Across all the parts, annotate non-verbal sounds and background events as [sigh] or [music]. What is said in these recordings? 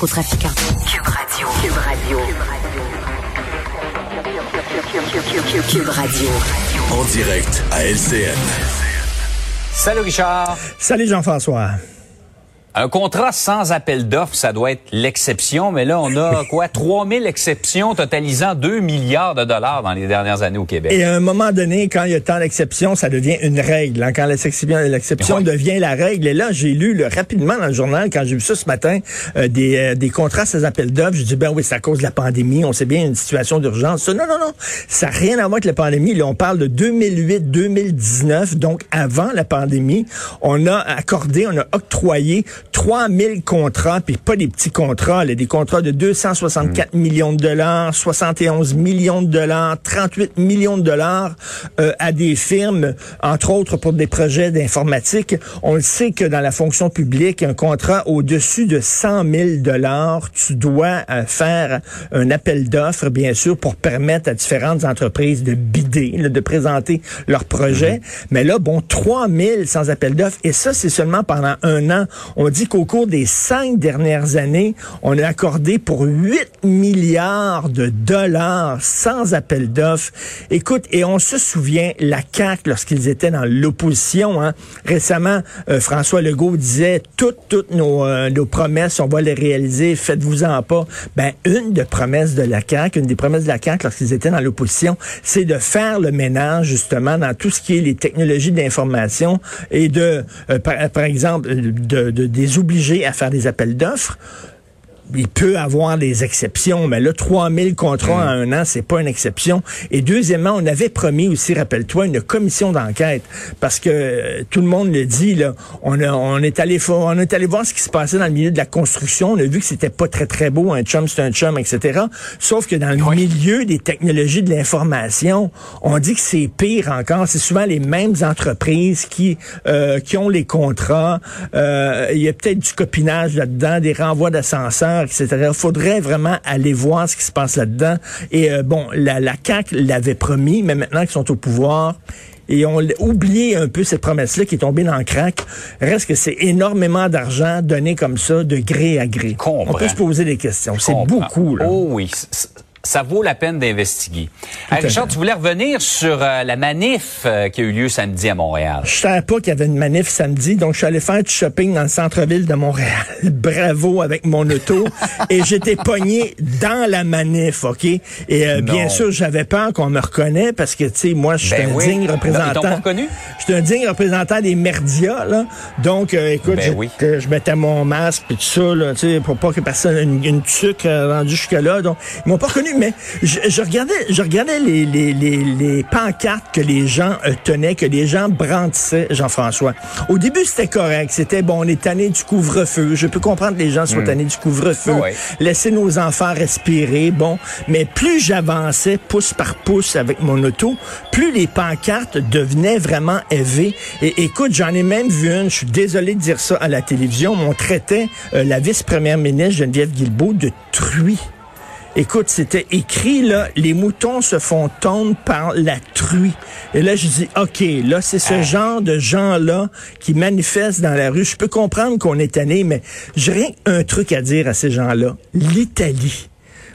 Au trafiquant. Cube Radio. Cube Radio. Cube Radio. En direct à LCN. Salut Richard. Salut Jean-François. Un contrat sans appel d'offres, ça doit être l'exception, mais là, on a [laughs] quoi? 3000 exceptions totalisant 2 milliards de dollars dans les dernières années au Québec. Et à un moment donné, quand il y a tant d'exceptions, ça devient une règle. hein. Quand l'exception devient la règle. Et là, j'ai lu là, rapidement dans le journal, quand j'ai vu ça ce matin, euh, des, euh, des contrats sans appel d'offres. J'ai dit, ben oui, c'est à cause de la pandémie. On sait bien une situation d'urgence. Non, non, non. Ça n'a rien à voir avec la pandémie. Là, on parle de 2008-2019, donc avant la pandémie. On a accordé, on a octroyé 3000 contrats, puis pas des petits contrats, là, des contrats de 264 millions de dollars, 71 millions de dollars, 38 millions de dollars euh, à des firmes, entre autres pour des projets d'informatique. On le sait que dans la fonction publique, un contrat au-dessus de 100 000 dollars, tu dois euh, faire un appel d'offres, bien sûr, pour permettre à différentes entreprises de bider, là, de présenter leur projet. Mais là, bon, 3 000 sans appel d'offres, et ça, c'est seulement pendant un an. On dit qu'au cours des cinq dernières années, on a accordé pour 8 milliards de dollars sans appel d'offres. Écoute, et on se souvient, la CAQ, lorsqu'ils étaient dans l'opposition, hein, récemment, euh, François Legault disait, toutes, toutes nos, euh, nos promesses, on va les réaliser, faites-vous-en pas. Ben, une des promesses de la CAQ, une des promesses de la CAQ lorsqu'ils étaient dans l'opposition, c'est de faire le ménage, justement, dans tout ce qui est les technologies d'information et de, euh, par, par exemple, de, de, des obliger à faire des appels d'offres il peut avoir des exceptions, mais là, 3000 contrats en un an, c'est pas une exception. Et deuxièmement, on avait promis aussi, rappelle-toi, une commission d'enquête, parce que euh, tout le monde le dit, là, on, a- on est allé on est allé voir ce qui se passait dans le milieu de la construction, on a vu que c'était pas très très beau, un chum c'est un chum, etc. Sauf que dans le milieu des technologies de l'information, on dit que c'est pire encore. C'est souvent les mêmes entreprises qui euh, qui ont les contrats. Euh, Il y a peut-être du copinage là-dedans, des renvois d'ascenseurs, etc. Faudrait vraiment aller voir ce qui se passe là-dedans. Et euh, bon, la, la CAQ l'avait promis, mais maintenant qu'ils sont au pouvoir, et on oublié un peu cette promesse-là qui est tombée dans le crack. Reste que c'est énormément d'argent donné comme ça, de gré à gré. Comprends. On peut se poser des questions. C'est beaucoup, là. Oh oui. Ça vaut la peine d'investiguer. Euh, Richard, tu voulais revenir sur euh, la manif euh, qui a eu lieu samedi à Montréal. Je savais pas qu'il y avait une manif samedi, donc je suis allé faire du shopping dans le centre-ville de Montréal. [laughs] Bravo avec mon auto. [laughs] et j'étais pogné dans la manif, OK? Et euh, bien sûr, j'avais peur qu'on me reconnaisse parce que, tu sais, moi, je suis Ben un oui. digne représentant. pas reconnu? Je suis un digne représentant des merdias, là. Donc, euh, écoute, Ben je, oui. que je mettais mon masque et tout ça, là, tu sais, pour pas que personne une, une tuque euh, rendue jusque-là. Donc, ils m'ont pas reconnu, mais je, je regardais, je regardais les, les, les, les pancartes que les gens euh, tenaient, que les gens brandissaient, Jean-François. Au début, c'était correct. C'était, bon, on est tanné du couvre-feu. Je peux comprendre que les gens soient tannés du couvre-feu. Ouais. Laisser nos enfants respirer, bon. Mais plus j'avançais pouce par pouce avec mon auto, plus les pancartes devenaient vraiment élevées. Et écoute, j'en ai même vu une, je suis désolé de dire ça à la télévision, mais on traitait euh, la vice-première ministre Geneviève Guilbeault de truie. Écoute, c'était écrit, là, les moutons se font tondre par la truie. Et là, je dis, OK, là, c'est ce genre de gens-là qui manifestent dans la rue. Je peux comprendre qu'on est tanné, mais j'ai rien un truc à dire à ces gens-là. L'Italie.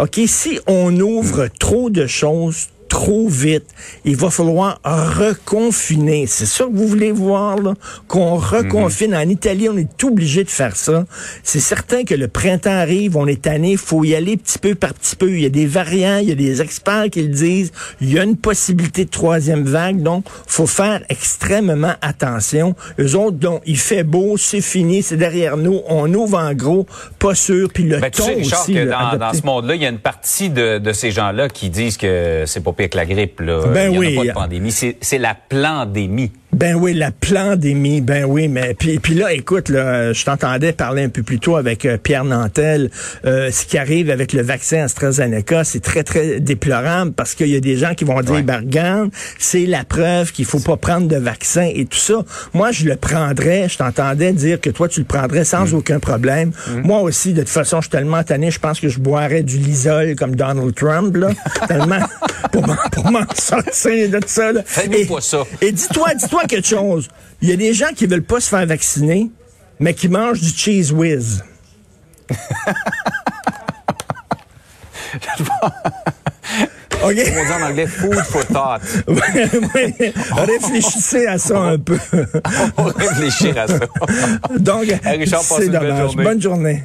OK, si on ouvre trop de choses trop vite, il va falloir reconfiner. C'est ça que vous voulez voir, là? Qu'on reconfine. En Italie, on est obligé de faire ça. C'est certain que le printemps arrive, on est tanné, il faut y aller petit peu par petit peu. Il y a des variants, il y a des experts qui le disent. Il y a une possibilité de troisième vague, donc faut faire extrêmement attention. Eux autres, donc, il fait beau, c'est fini, c'est derrière nous, on ouvre en gros, pas sûr, puis le Ben, tu ton sais, Richard, aussi. que dans, ce monde-là, il y a une partie de, de ces gens-là qui disent que c'est pas pire que la grippe. Là. Ben il y en oui. a pas de pandémie. C'est, c'est la pandémie. Ben oui, la pandémie, ben oui, mais puis, puis là, écoute, là, je t'entendais parler un peu plus tôt avec euh, Pierre Nantel. Euh, ce qui arrive avec le vaccin AstraZeneca, c'est très, très déplorable parce qu'il y a des gens qui vont dire, Ouais. ben regarde, c'est la preuve qu'il faut pas prendre de vaccin et tout ça. Moi, je le prendrais, je t'entendais dire que toi, tu le prendrais sans Mm. aucun problème. Moi aussi, de toute façon, je suis tellement tanné, je pense que je boirais du Lysol comme Donald Trump, là, [laughs] tellement pour m'en- sortir de ça. là. Et- pas ça. et dis-toi, dis-toi quelque chose. Il y a des gens qui veulent pas se faire vacciner, mais qui mangent du cheese whiz. [laughs] OK? On dit en anglais food for thought. [laughs] Ouais, ouais. Réfléchissez à ça un peu. On va réfléchir à ça. Donc, Richard, passe c'est une belle dommage. journée. Bonne journée.